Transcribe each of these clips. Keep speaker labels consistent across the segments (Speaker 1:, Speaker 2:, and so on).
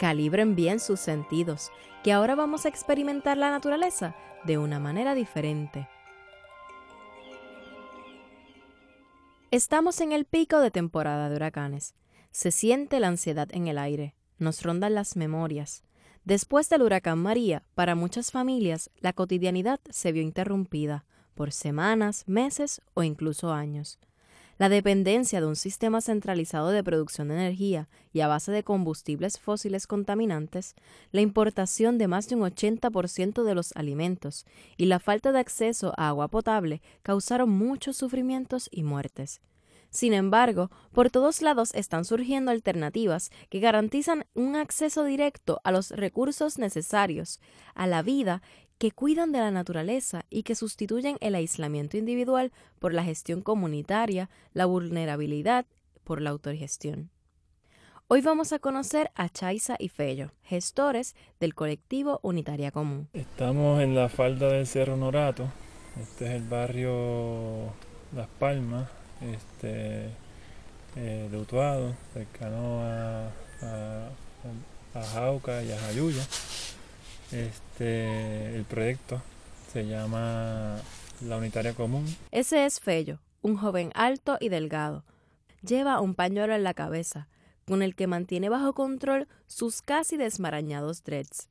Speaker 1: Calibren bien sus sentidos, que ahora vamos a experimentar la naturaleza de una manera diferente. Estamos en el pico de temporada de huracanes. Se siente la ansiedad en el aire, nos rondan las memorias. Después del huracán María, para muchas familias, la cotidianidad se vio interrumpida por semanas, meses o incluso años. La dependencia de un sistema centralizado de producción de energía y a base de combustibles fósiles contaminantes, la importación de más de un 80% de los alimentos y la falta de acceso a agua potable causaron muchos sufrimientos y muertes. Sin embargo, por todos lados están surgiendo alternativas que garantizan un acceso directo a los recursos necesarios, a la vida que cuidan de la naturaleza y que sustituyen el aislamiento individual por la gestión comunitaria, la vulnerabilidad por la autogestión. Hoy vamos a conocer a Chaisa y Fello, gestores del colectivo Unitaria Común.
Speaker 2: Estamos en la falda del Cerro Norato, este es el barrio Las Palmas, este, eh, de Utuado, cercano a, a, Jauca y a Jayuya. Este, el proyecto se llama La Unitaria Común.
Speaker 1: Ese es Fello, un joven alto y delgado. Lleva un pañuelo en la cabeza, con el que mantiene bajo control sus casi desmarañados dreads.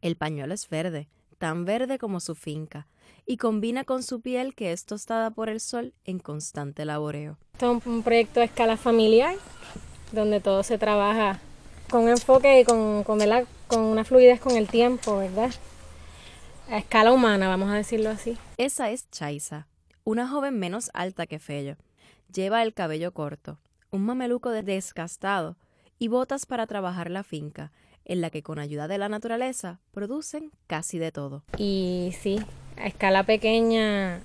Speaker 1: El pañuelo es verde, tan verde como su finca, y combina con su piel que es tostada por el sol en constante laboreo.
Speaker 3: Esto es un proyecto a escala familiar, donde todo se trabaja con enfoque y con, con, con una fluidez con el tiempo, ¿verdad? A escala humana, vamos a decirlo así.
Speaker 1: Esa es Chaisa, una joven menos alta que Fello. Lleva el cabello corto, un mameluco desgastado y botas para trabajar la finca, en la que con ayuda de la naturaleza producen casi de todo.
Speaker 3: Y sí, a escala pequeña,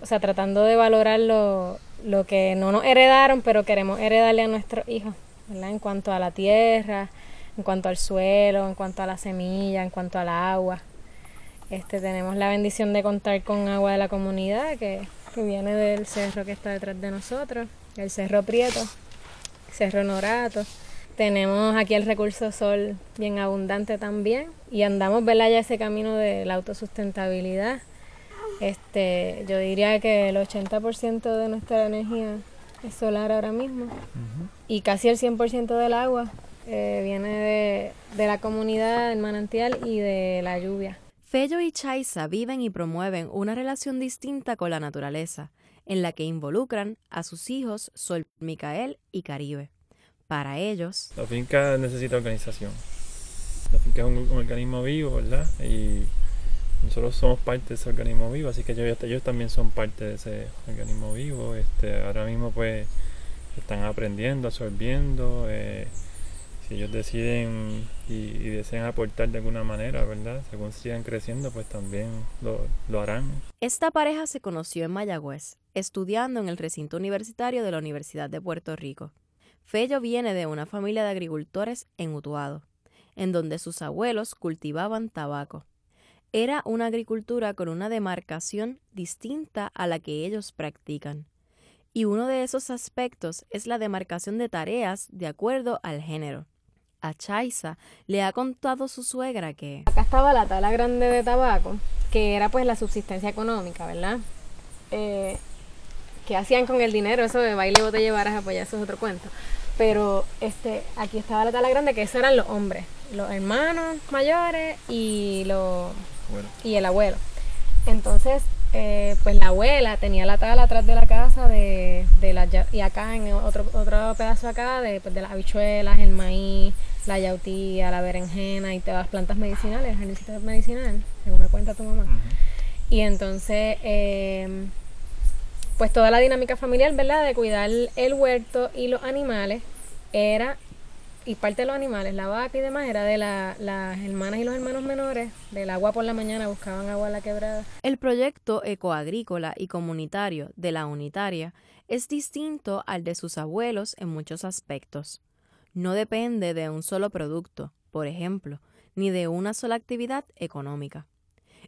Speaker 3: o sea, tratando de valorar lo, lo que no nos heredaron, pero queremos heredarle a nuestros hijos. En cuanto a la tierra, en cuanto al suelo, en cuanto a la semilla, en cuanto al agua. Este, tenemos la bendición de contar con agua de la comunidad que, que viene del cerro que está detrás de nosotros, el Cerro Prieto, Cerro Norato. Tenemos aquí el recurso sol bien abundante también y andamos ¿verdad? ya ese camino de la autosustentabilidad. Este, yo diría que el 80% de nuestra energía es solar ahora mismo y casi el 100% del agua eh, viene de, de, la comunidad, del manantial y de la lluvia.
Speaker 1: Fello y Chaisa viven y promueven una relación distinta con la naturaleza, en la que involucran a sus hijos Sol, Micael y Caribe. Para ellos...
Speaker 2: La finca necesita organización. La finca es un, organismo vivo, ¿verdad? Y nosotros somos parte de ese organismo vivo, así que ellos, ellos también son parte de ese organismo vivo. Este, ahora mismo pues están aprendiendo, absorbiendo. Eh, si ellos deciden y, desean aportar de alguna manera, ¿verdad? Según sigan creciendo, pues también lo, lo harán.
Speaker 1: Esta pareja se conoció en Mayagüez, estudiando en el recinto universitario de la Universidad de Puerto Rico. Fello viene de una familia de agricultores en Utuado, en donde sus abuelos cultivaban tabaco. Era una agricultura con una demarcación distinta a la que ellos practican y uno de esos aspectos es la demarcación de tareas de acuerdo al género. A Chaisa le ha contado su suegra que...
Speaker 3: Acá estaba la tala grande de tabaco, que era pues la subsistencia económica, ¿verdad? Eh, ¿Qué hacían con el dinero? Eso de baile, bote, llevaras, apoyar, eso es otro cuento. Pero este, aquí estaba la tala grande, que esos eran los hombres, los hermanos mayores y, los, y el abuelo. entonces, eh, pues la abuela tenía la tabla atrás de la casa de, de la, y acá en otro, otro pedazo acá de, pues, de las habichuelas, el maíz, la yautía, la berenjena y todas las plantas medicinales, el medicinal, según me cuenta tu mamá. Y entonces, em, pues toda la dinámica familiar, ¿verdad? De cuidar el huerto y los animales era y parte de los animales, la vaca y demás, era de las hermanas y los hermanos menores, del agua por la mañana buscaban agua a la quebrada.
Speaker 1: El proyecto ecoagrícola y comunitario de la unitaria es distinto al de sus abuelos en muchos aspectos. No depende de un solo producto, por ejemplo, ni de una sola actividad económica.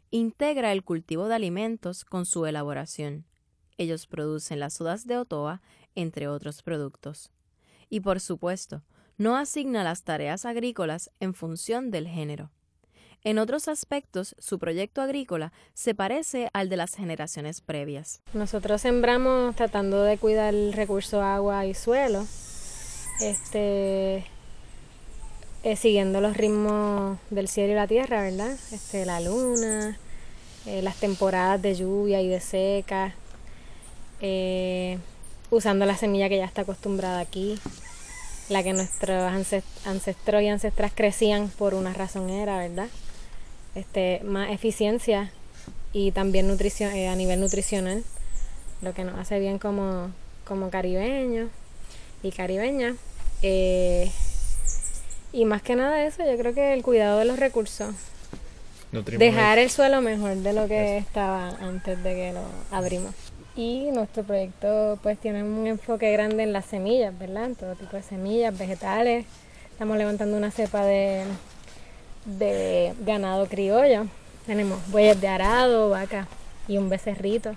Speaker 1: Integra el cultivo de alimentos con su elaboración. Ellos producen las sodas de Otoa, entre otros productos. Y por supuesto, no asigna las tareas agrícolas en función del género. En otros aspectos, su proyecto agrícola se parece al de las generaciones previas.
Speaker 3: Nosotros sembramos tratando de cuidar el recurso agua y suelo, este, eh, siguiendo los ritmos del cielo y la tierra, ¿verdad? Este, la luna, eh, las temporadas de lluvia y de seca, eh, usando la semilla que ya está acostumbrada aquí la que nuestros ancestros y ancestras crecían por una razón era, ¿verdad? Este, más eficiencia y también nutrición, eh, a nivel nutricional, lo que nos hace bien como, como caribeños y caribeñas. Eh, y más que nada eso, yo creo que el cuidado de los recursos. Dejar el suelo mejor de lo que estaba antes de que lo abrimos. Y nuestro proyecto pues tiene un enfoque grande en las semillas, ¿verdad? En todo tipo de semillas, vegetales. Estamos levantando una cepa de, de ganado criollo. Tenemos bueyes de arado, vaca y un becerrito.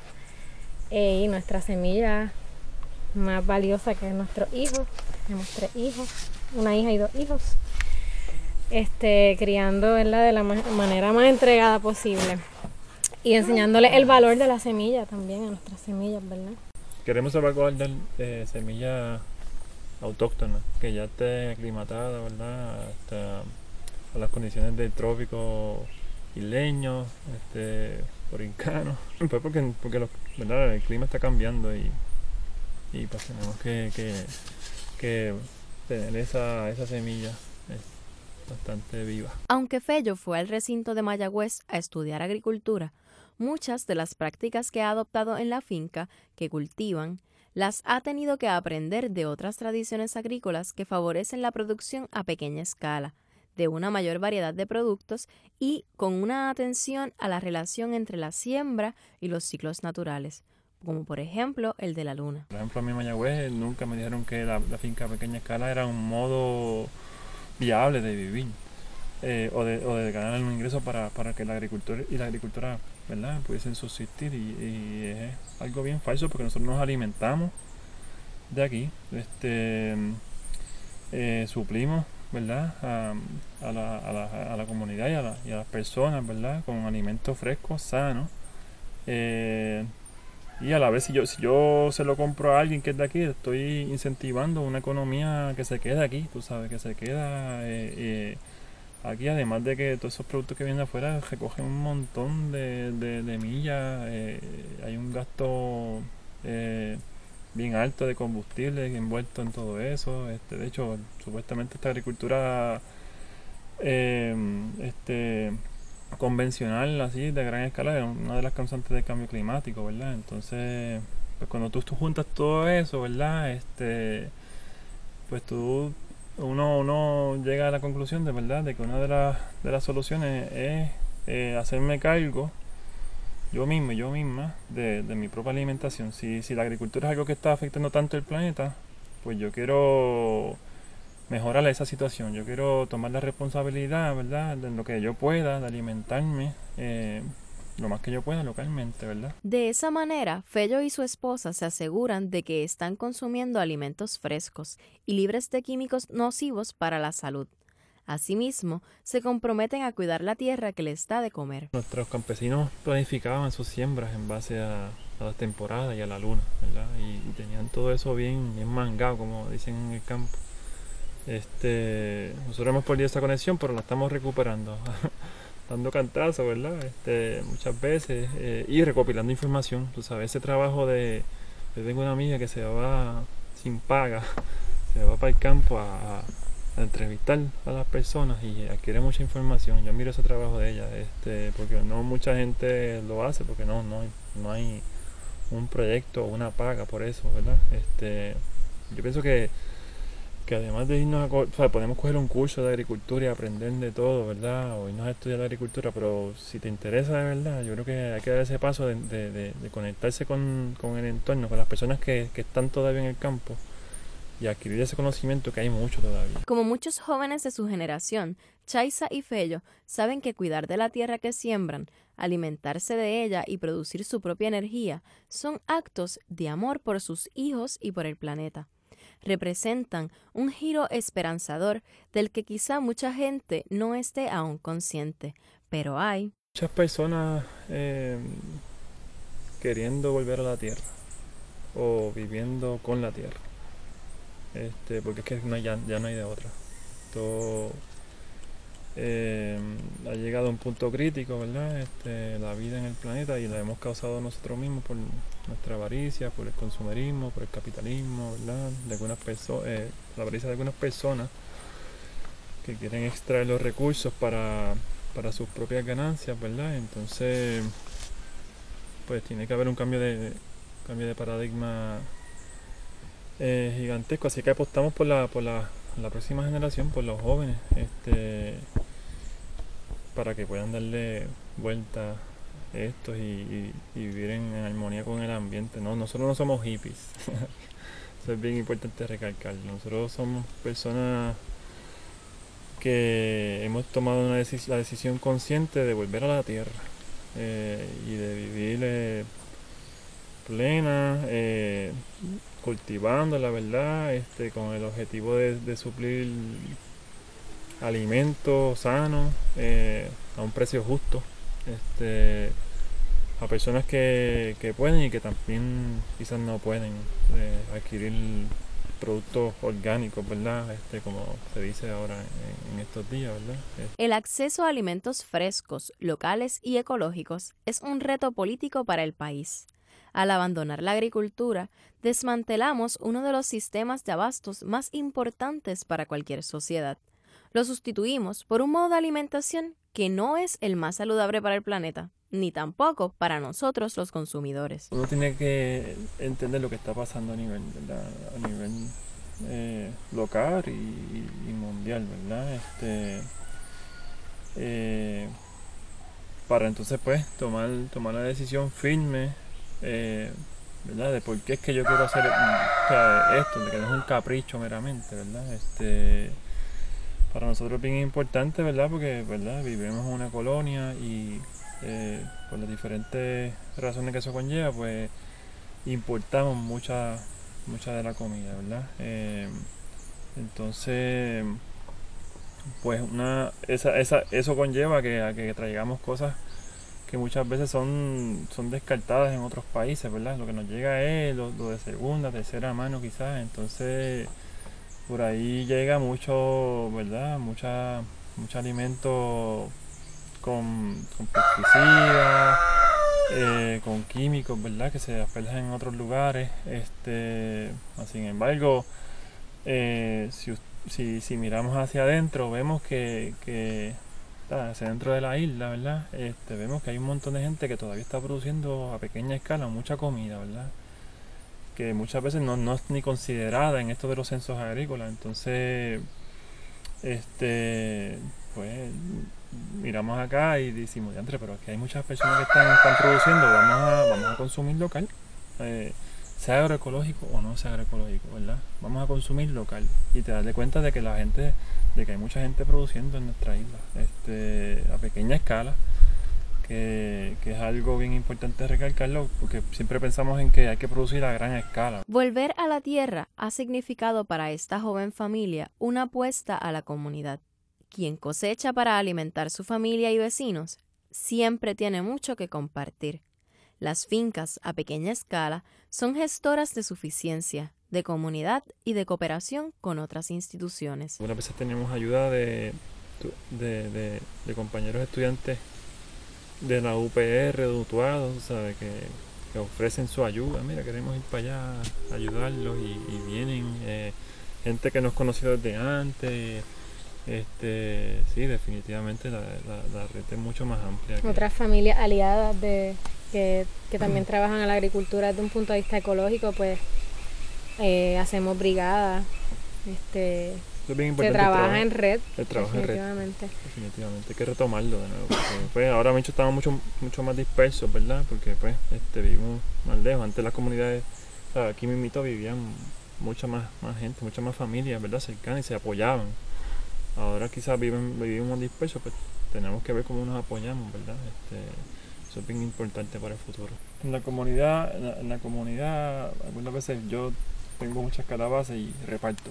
Speaker 3: Eh, y nuestra semilla más valiosa que es nuestro hijo. Tenemos tres hijos, una hija y dos hijos. Este, criando ¿verdad? de la manera más entregada posible y enseñándole el valor de la semilla también a nuestras semillas, ¿verdad?
Speaker 2: Queremos salvaguardar eh, semillas autóctonas, que ya esté aclimatada, ¿verdad? a las condiciones del trópico isleño, este, orincano. Pues porque, porque ¿verdad? el clima está cambiando y, y pues tenemos que, que, tener esa, esa semilla bastante viva.
Speaker 1: Aunque Fello fue al recinto de Mayagüez a estudiar agricultura, muchas de las prácticas que ha adoptado en la finca que cultivan las ha tenido que aprender de otras tradiciones agrícolas que favorecen la producción a pequeña escala, de una mayor variedad de productos y con una atención a la relación entre la siembra y los ciclos naturales, como por ejemplo el de la luna.
Speaker 2: Por ejemplo, a mí en Mayagüez nunca me dijeron que la, finca a pequeña escala era un modo viable de vivir eh, o, de, o, de, ganar un ingreso para, para que la agricultura y la agricultura ¿verdad? pudiesen subsistir y, es algo bien falso porque nosotros nos alimentamos de aquí, este, eh, suplimos ¿verdad? A, la, a, la, a, la, comunidad y a, y a, las personas ¿verdad? con alimentos frescos, sanos. Eh, y a la vez si yo, si yo se lo compro a alguien que es de aquí, estoy incentivando una economía que se queda aquí, tú sabes, que se queda eh, Aquí además de que todos esos productos que vienen de afuera recogen un montón de, de, millas, eh, hay un gasto eh, bien alto de combustible envuelto en todo eso. Este, de hecho, supuestamente esta agricultura eh, este, convencional, así, de gran escala, es una de las causantes del cambio climático, ¿verdad? Entonces, pues cuando tú, tú juntas todo eso, ¿verdad? Este, pues tú uno, uno llega a la conclusión de verdad de que una de, las, de las soluciones es eh, hacerme cargo yo mismo, yo misma, de, mi propia alimentación. Si, si la agricultura es algo que está afectando tanto el planeta, pues yo quiero mejorar esa situación. Yo quiero tomar la responsabilidad, ¿verdad?, de lo que yo pueda, de alimentarme. Eh, lo más que yo pueda localmente, ¿verdad?
Speaker 1: De esa manera, Fello y su esposa se aseguran de que están consumiendo alimentos frescos y libres de químicos nocivos para la salud. Asimismo, se comprometen a cuidar la tierra que les da de comer.
Speaker 2: Nuestros campesinos planificaban sus siembras en base a, a las temporadas y a la luna, ¿verdad? Y, tenían todo eso bien, bien mangado, como dicen en el campo. Este, nosotros hemos perdido esa conexión, pero la estamos recuperando. dando cantazos, ¿verdad? Este, muchas veces eh, y recopilando información. Tú sabes, ese trabajo de. Yo tengo una amiga que se va sin paga, se va para el campo a, entrevistar a las personas y adquiere mucha información. Yo miro ese trabajo de ella, este, porque no mucha gente lo hace, porque no, no, hay, no hay un proyecto o una paga por eso, ¿verdad? Este, yo pienso que que además de irnos a, o sea, podemos coger un curso de agricultura y aprender de todo, ¿verdad? O irnos a estudiar la agricultura, pero si te interesa de verdad, yo creo que hay que dar ese paso de, de, de, conectarse con, con, el entorno, con las personas que, que están todavía en el campo y adquirir ese conocimiento que hay mucho todavía.
Speaker 1: Como muchos jóvenes de su generación, Chaisa y Fello saben que cuidar de la tierra que siembran, alimentarse de ella y producir su propia energía son actos de amor por sus hijos y por el planeta representan un giro esperanzador del que quizá mucha gente no esté aún consciente, pero hay
Speaker 2: muchas personas eh, queriendo volver a la tierra o viviendo con la tierra, este, porque es que ya, no hay de otra. Eh, ha llegado a un punto crítico, ¿verdad? Este, la vida en el planeta y la hemos causado nosotros mismos por nuestra avaricia, por el consumerismo, por el capitalismo, ¿verdad? De algunas personas, eh, la avaricia de algunas personas que quieren extraer los recursos para, para sus propias ganancias, ¿verdad? Entonces, pues tiene que haber un cambio de cambio de paradigma eh, gigantesco, así que apostamos por la, por la, la próxima generación, por los jóvenes, este para que puedan darle vuelta esto y, vivir en, armonía con el ambiente. No, nosotros no somos hippies. Eso es bien importante recalcar. Nosotros somos personas que hemos tomado la decisión consciente de volver a la tierra eh, y de vivir eh, plena, eh, cultivando la verdad, este, con el objetivo de suplir alimentos sanos eh, a un precio justo este, a personas que, pueden y que también quizás no pueden eh, adquirir productos orgánicos, ¿verdad? Este, como se dice ahora en, estos días, ¿verdad?
Speaker 1: El acceso a alimentos frescos, locales y ecológicos es un reto político para el país. Al abandonar la agricultura, desmantelamos uno de los sistemas de abastos más importantes para cualquier sociedad lo sustituimos por un modo de alimentación que no es el más saludable para el planeta, ni tampoco para nosotros los consumidores.
Speaker 2: Uno tiene que entender lo que está pasando a nivel, a nivel eh, local y, mundial, ¿verdad? Este, eh, para entonces pues tomar, tomar la decisión firme, eh, ¿verdad? De por qué es que yo quiero hacer esto, de que no es un capricho meramente, ¿verdad? Este, para nosotros bien importante, ¿verdad? Porque, ¿verdad? Vivimos en una colonia y eh, por las diferentes razones que eso conlleva, pues importamos mucha, mucha de la comida, ¿verdad? Eh, entonces, pues una, esa, esa, eso conlleva que, a que traigamos cosas que muchas veces son, son descartadas en otros países, ¿verdad? Lo que nos llega es lo de segunda, tercera mano quizás, entonces por ahí llega mucho, ¿verdad? Mucha, mucho alimento con, pesticidas, eh, con químicos, ¿verdad? Que se asperjan en otros lugares. Este, sin embargo, eh, si, si, miramos hacia adentro, vemos que, que hacia dentro de la isla, ¿verdad? Este, vemos que hay un montón de gente que todavía está produciendo a pequeña escala mucha comida, ¿verdad? Que muchas veces no, no, es ni considerada en esto de los censos agrícolas. Entonces, este, pues miramos acá y decimos, entre, pero aquí hay muchas personas que están, están produciendo, vamos a, vamos a consumir local, eh, sea agroecológico o no sea agroecológico, ¿verdad? Vamos a consumir local y te das cuenta de que la gente, de que hay mucha gente produciendo en nuestra isla, este, a pequeña escala que, es algo bien importante recalcarlo, porque siempre pensamos en que hay que producir a gran escala.
Speaker 1: Volver a la tierra ha significado para esta joven familia una apuesta a la comunidad. Quien cosecha para alimentar su familia y vecinos siempre tiene mucho que compartir. Las fincas a pequeña escala son gestoras de suficiencia, de comunidad y de cooperación con otras instituciones.
Speaker 2: Algunas veces tenemos ayuda de de, de, compañeros estudiantes de la UPR, de Utuado, ¿sabes? Que, que, ofrecen su ayuda. Mira, queremos ir para allá, ayudarlos y, vienen eh, gente que nos conoció desde antes. Este, sí, definitivamente la, la, red es mucho más amplia.
Speaker 3: Otras familias aliadas de que, que también trabajan en la agricultura desde un punto de vista ecológico, pues eh, hacemos brigadas. Este, se trabaja en red.
Speaker 2: definitivamente. Definitivamente, hay que retomarlo de nuevo. pues, ahora mismo estamos mucho, mucho más dispersos, ¿verdad? Porque pues este, vivimos más lejos. Antes las comunidades, aquí mismo vivían mucha más, más gente, mucha más familias, ¿verdad? Cercanas y se apoyaban. Ahora quizás viven, vivimos más dispersos, pues tenemos que ver cómo nos apoyamos, ¿verdad? Este, eso es bien importante para el futuro. En la comunidad, en la, en la comunidad, algunas veces yo tengo muchas calabazas y reparto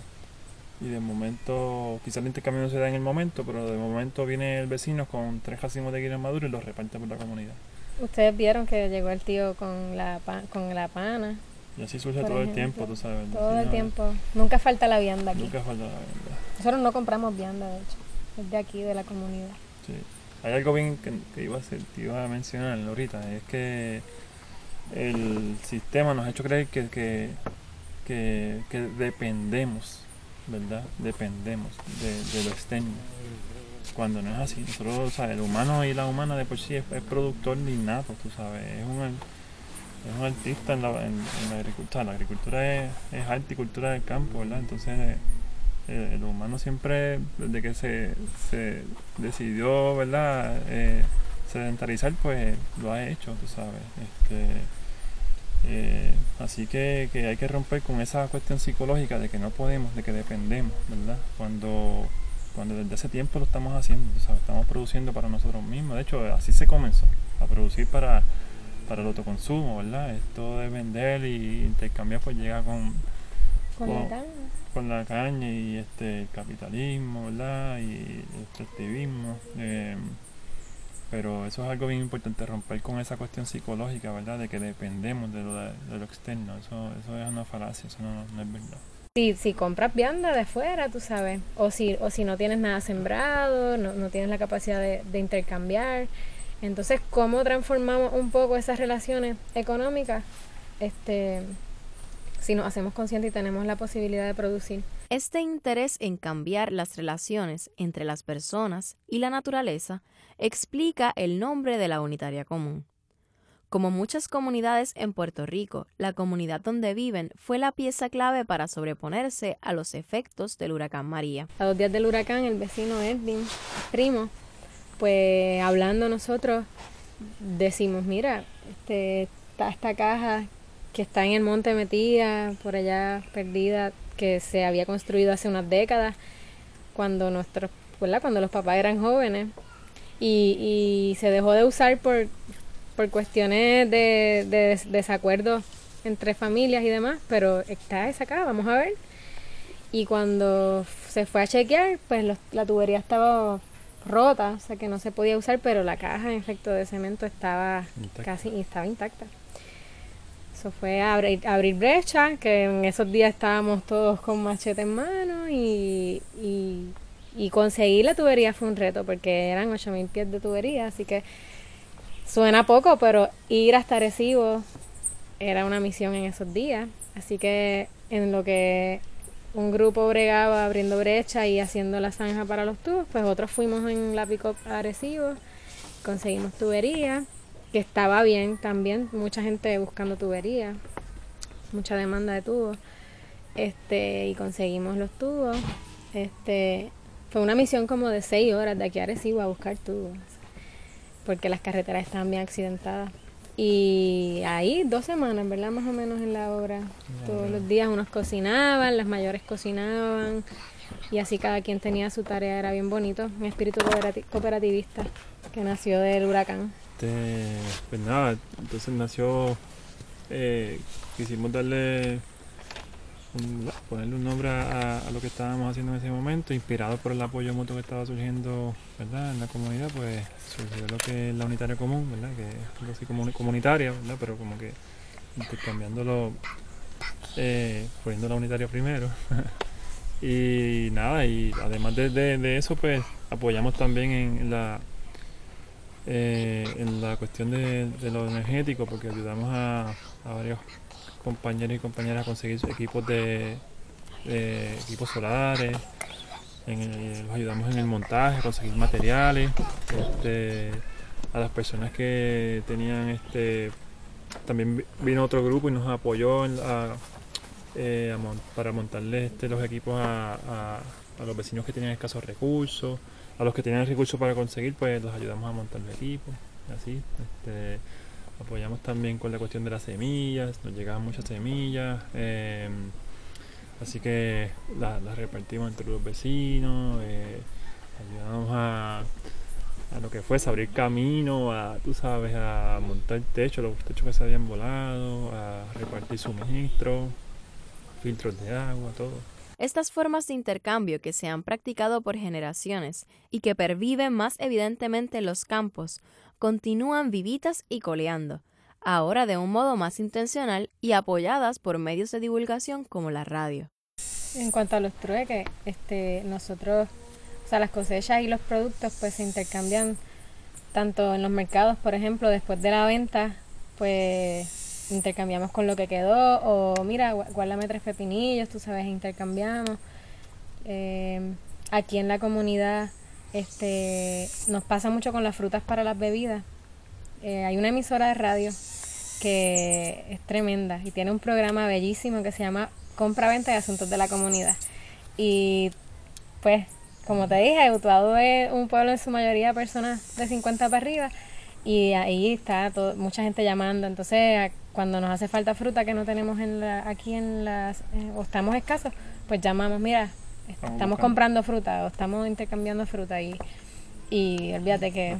Speaker 2: y de momento, quizás el intercambio no se da en el momento, pero de momento viene el vecino con tres racimos de guineos maduros y los reparte por la comunidad.
Speaker 3: Ustedes vieron que llegó el tío con la, con la pana.
Speaker 2: Y así surge todo el tiempo, tú sabes.
Speaker 3: Todo el tiempo. Nunca falta la vianda aquí.
Speaker 2: Nunca falta la vianda.
Speaker 3: Nosotros no compramos vianda, de hecho. Es de aquí, de la comunidad.
Speaker 2: Sí. Hay algo bien que, iba a hacer, te iba a mencionar ahorita. Es que el sistema nos ha hecho creer que, que, que dependemos ¿verdad? Dependemos de, lo externo. Cuando no es así, nosotros, sea, el humano y la humana de por sí es, productor innato, tú sabes, es un, es un artista en la, en, la agricultura. La agricultura es, es arte del campo, ¿verdad? Entonces, el, humano siempre, desde que se, se decidió, ¿verdad? Eh, sedentarizar, pues lo ha hecho, tú sabes. Este, eh, así que, hay que romper con esa cuestión psicológica de que no podemos, de que dependemos, ¿verdad? Cuando, cuando desde hace tiempo lo estamos haciendo, estamos produciendo para nosotros mismos. De hecho, así se comenzó, a producir para, para el autoconsumo, ¿verdad? Esto de vender y intercambiar pues llega con,
Speaker 3: con,
Speaker 2: la, caña. y este el capitalismo, ¿verdad? Y el extractivismo. Eh, pero eso es algo bien importante, romper con esa cuestión psicológica, ¿verdad? De que dependemos de lo, de, lo externo. Eso, eso es una falacia, eso no, es verdad.
Speaker 3: Si, si compras vianda de fuera, tú sabes, o si, o si no tienes nada sembrado, no, no tienes la capacidad de, de intercambiar, entonces, ¿cómo transformamos un poco esas relaciones económicas? Este, si nos hacemos conscientes y tenemos la posibilidad de producir.
Speaker 1: Este interés en cambiar las relaciones entre las personas y la naturaleza explica el nombre de la unitaria común. Como muchas comunidades en Puerto Rico, la comunidad donde viven fue la pieza clave para sobreponerse a los efectos del huracán María.
Speaker 3: A dos días del huracán, el vecino Edwin, primo, pues hablando nosotros, decimos, mira, este, está esta caja que está en el monte metida, por allá perdida, que se había construido hace unas décadas, cuando nuestros, Cuando los papás eran jóvenes y, y se dejó de usar por, por cuestiones de, de, desacuerdos entre familias y demás, pero está esa acá, vamos a ver. Y cuando se fue a chequear, pues la tubería estaba rota, o sea que no se podía usar, pero la caja en efecto de cemento estaba casi estaba intacta. Eso fue abrir, abrir brecha, que en esos días estábamos todos con machete en mano y, y conseguir la tubería fue un reto porque eran 8000 pies de tubería, así que suena poco, pero ir hasta Recibo era una misión en esos días. Así que en lo que un grupo bregaba abriendo brecha y haciendo la zanja para los tubos, pues otros fuimos en la pick-up Arecibo, conseguimos tubería, que estaba bien también, mucha gente buscando tubería, mucha demanda de tubos, este, y conseguimos los tubos, este, fue una misión como de seis horas de aquí a Arecibo a buscar tubos, porque las carreteras estaban bien accidentadas. Y ahí dos semanas, ¿verdad? Más o menos en la obra. Todos los días unos cocinaban, las mayores cocinaban, y así cada quien tenía su tarea, era bien bonito, un espíritu cooperativista que nació del huracán.
Speaker 2: Este, pues nada, entonces nació, eh, quisimos darle ponerle un nombre a, lo que estábamos haciendo en ese momento, inspirado por el apoyo mutuo que estaba surgiendo ¿verdad? en la comunidad, pues surgió lo que es la unitaria común, ¿verdad? que es algo así como comunitaria, ¿verdad? pero como que intercambiándolo, eh, poniendo la unitaria primero. Y nada, y además de, de, eso, pues apoyamos también en la, eh, en la cuestión de, lo energético, porque ayudamos a, varios compañeros y compañeras a conseguir equipos de, equipos solares, los ayudamos en el montaje, a conseguir materiales, este, a las personas que tenían este también vino otro grupo y nos apoyó eh, para montarle este, los equipos a, los vecinos que tenían escasos recursos, a los que tenían recursos para conseguir, pues los ayudamos a montar el equipo, así. Este, apoyamos también con la cuestión de las semillas, nos llegaban muchas semillas, em, así que las repartimos entre los vecinos, eh, ayudamos a a lo que fuese, abrir camino, a, tú sabes, a montar el techo, los techos que se habían volado, a repartir suministros, filtros de agua, todo.
Speaker 1: Estas formas de intercambio que se han practicado por generaciones y que perviven más evidentemente en los campos, continúan vivitas y coleando, ahora de un modo más intencional y apoyadas por medios de divulgación como la radio.
Speaker 3: En cuanto a los trueques, este, nosotros o sea, las cosechas y los productos pues se intercambian tanto en los mercados, por ejemplo, después de la venta, pues intercambiamos con lo que quedó o mira, guárdame tres pepinillos, tú sabes, intercambiamos. Eh, aquí en la comunidad este nos pasa mucho con las frutas para las bebidas. Eh, hay una emisora de radio que es tremenda y tiene un programa bellísimo que se llama Compra, Venta y Asuntos de la Comunidad. Y pues como te dije, Utuado es un pueblo en su mayoría personas de 50 para arriba y ahí está mucha gente llamando. Entonces, cuando nos hace falta fruta que no tenemos en la, aquí en las, eh, o estamos escasos, pues llamamos, mira, estamos, comprando fruta o estamos intercambiando fruta y, y olvídate que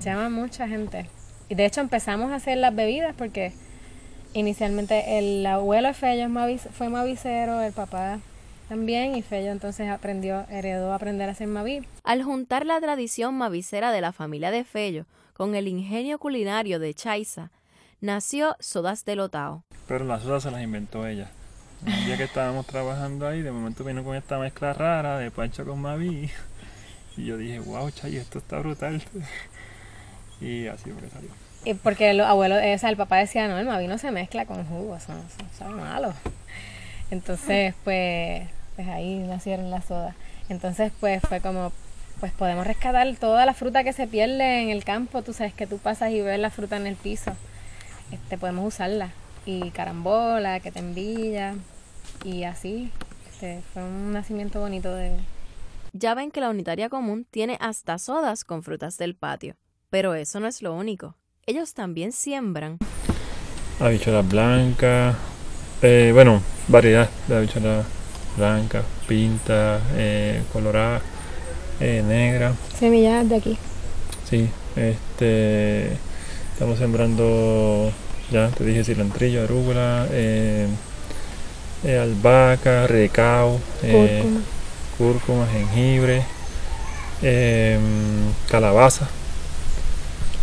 Speaker 3: llama mucha gente. Y de hecho empezamos a hacer las bebidas porque inicialmente el abuelo Fello fue mavicero, el papá también y Fello entonces aprendió, heredó aprender a hacer maví.
Speaker 1: Al juntar la tradición mavicera de la familia de Fello con el ingenio culinario de Chaiza, nació Sodas de Lotao.
Speaker 2: Pero las sodas se las inventó ella. Un día que estábamos trabajando ahí, de momento vino con esta mezcla rara de pancho con maví. Y yo dije, wow, Chay, esto está brutal. Y así fue que salió.
Speaker 3: Y porque el abuelo, esa, el papá decía, no, el maví no se mezcla con jugo, eso, eso, es malo. Entonces, pues pues ahí nacieron las sodas. Entonces, pues fue como, pues podemos rescatar toda la fruta que se pierde en el campo. Tú sabes que tú pasas y ves la fruta en el piso. Este, podemos usarla. Y carambola, que te envilla. Y así. Este, fue un nacimiento bonito de...
Speaker 1: Ya ven que la unitaria común tiene hasta sodas con frutas del patio. Pero eso no es lo único. Ellos también siembran.
Speaker 2: Habichuelas blancas. Eh, bueno, variedad de habichuelas blanca, pinta, eh, colorada, eh, negra.
Speaker 3: Semillas de aquí.
Speaker 2: Sí, este, estamos sembrando, ya te dije cilantrillo, arúgula, eh, albahaca, recao, cúrcuma. cúrcuma, jengibre, calabaza.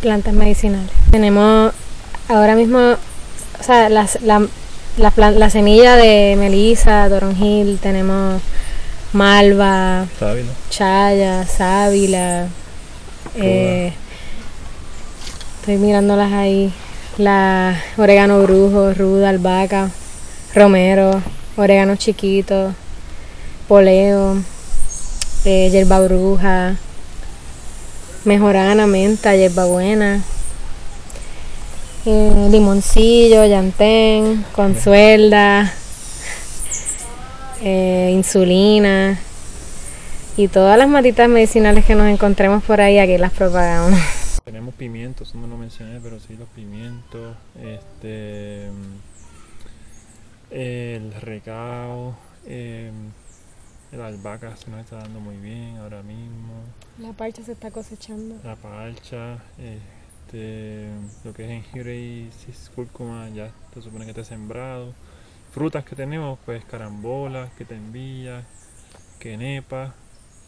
Speaker 3: Plantas medicinales. Tenemos ahora mismo, o sea, las, la, la, la semilla de melisa, toronjil, tenemos malva, chaya, sábila. Eh, estoy mirándolas ahí. La orégano brujo, ruda, albahaca, romero, orégano chiquito, poleo, eh, hierba bruja, mejorana, menta, hierba buena. Eh, limoncillo, llantén, consuelda, eh, insulina y todas las matitas medicinales que nos encontremos por ahí, aquí las propagamos.
Speaker 2: Tenemos pimientos, no lo mencioné, pero sí los pimientos, este, el recao, eh, la albahaca se nos está dando muy bien ahora mismo.
Speaker 3: La parcha se está cosechando.
Speaker 2: La parcha, este, lo que es jengibre y cúrcuma ya se supone que está sembrado. Frutas que tenemos, pues carambolas, que te envía, quenepa,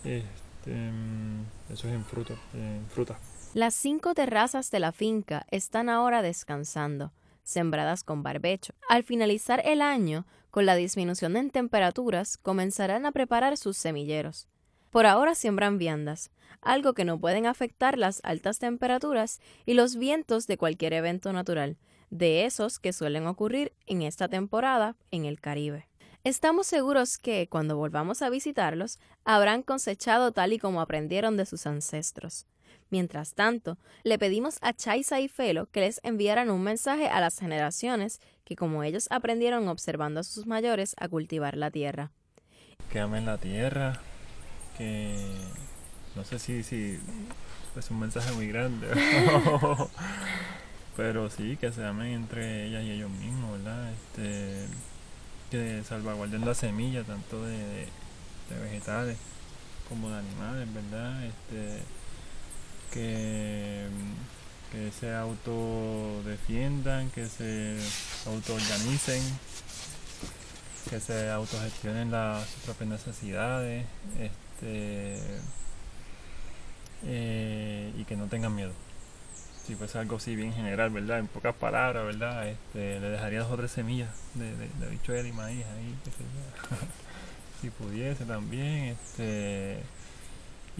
Speaker 2: este, mm, eso es en, fruta, en fruta.
Speaker 1: Las cinco terrazas de la finca están ahora descansando, sembradas con barbecho. Al finalizar el año, con la disminución en temperaturas, comenzarán a preparar sus semilleros. Por ahora siembran viandas, algo que no pueden afectar las altas temperaturas y los vientos de cualquier evento natural, de esos que suelen ocurrir en esta temporada en el Caribe. Estamos seguros que, cuando volvamos a visitarlos, habrán cosechado tal y como aprendieron de sus ancestros. Mientras tanto, le pedimos a Chaisa y Felo que les enviaran un mensaje a las generaciones que, como ellos aprendieron observando a sus mayores, a cultivar la tierra.
Speaker 2: Que amen la tierra, que no sé si, si es un mensaje muy grande, pero sí, que se amen entre ellas y ellos mismos, ¿verdad? Este, que salvaguarden la semilla tanto de, vegetales como de animales, ¿verdad? Este, que, que se autodefiendan, que se autoorganicen, que se autogestionen las, propias necesidades este, eh, y que no tengan miedo. Si fuese algo así bien general, ¿verdad? En pocas palabras, ¿verdad? Este, le dejaría dos o tres semillas de, de, de y maíz ahí, si pudiese también. Este,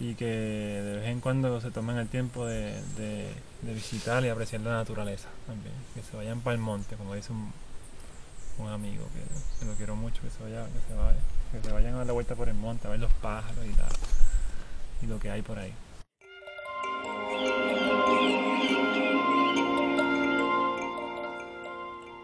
Speaker 2: y que de vez en cuando se tomen el tiempo de, de, de visitar y apreciar la naturaleza también. Que se vayan para el monte, como dice un, un amigo que, que, lo quiero mucho, que se, vaya, que, se vaya, que se vayan a dar la vuelta por el monte a ver los pájaros y, lo que hay por ahí.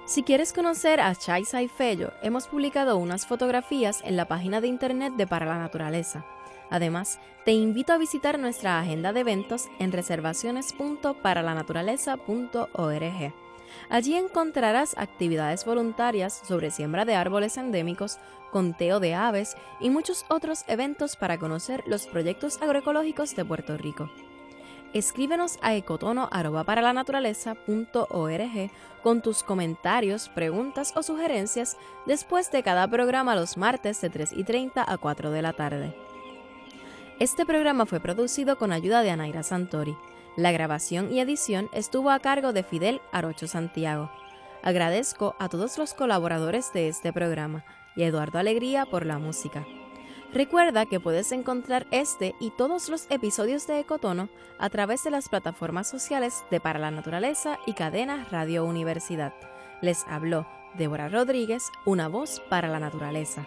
Speaker 1: Si quieres conocer a Chaisa y Fello, hemos publicado unas fotografías en la página de internet de Para la Naturaleza. Además, te invito a visitar nuestra agenda de eventos en reservaciones.paralanaturaleza.org. Allí encontrarás actividades voluntarias sobre siembra de árboles endémicos, conteo de aves y muchos otros eventos para conocer los proyectos agroecológicos de Puerto Rico. Escríbenos a ecotono.paralanaturaleza.org con tus comentarios, preguntas o sugerencias después de cada programa los martes de 3 y 30 a 4 de la tarde. Este programa fue producido con ayuda de Anaira Santori. La grabación y edición estuvo a cargo de Fidel Arocho Santiago. Agradezco a todos los colaboradores de este programa y a Eduardo Alegría por la música. Recuerda que puedes encontrar este y todos los episodios de Ecotono a través de las plataformas sociales de Para la Naturaleza y Cadena Radio Universidad. Les habló Débora Rodríguez, una voz para la naturaleza.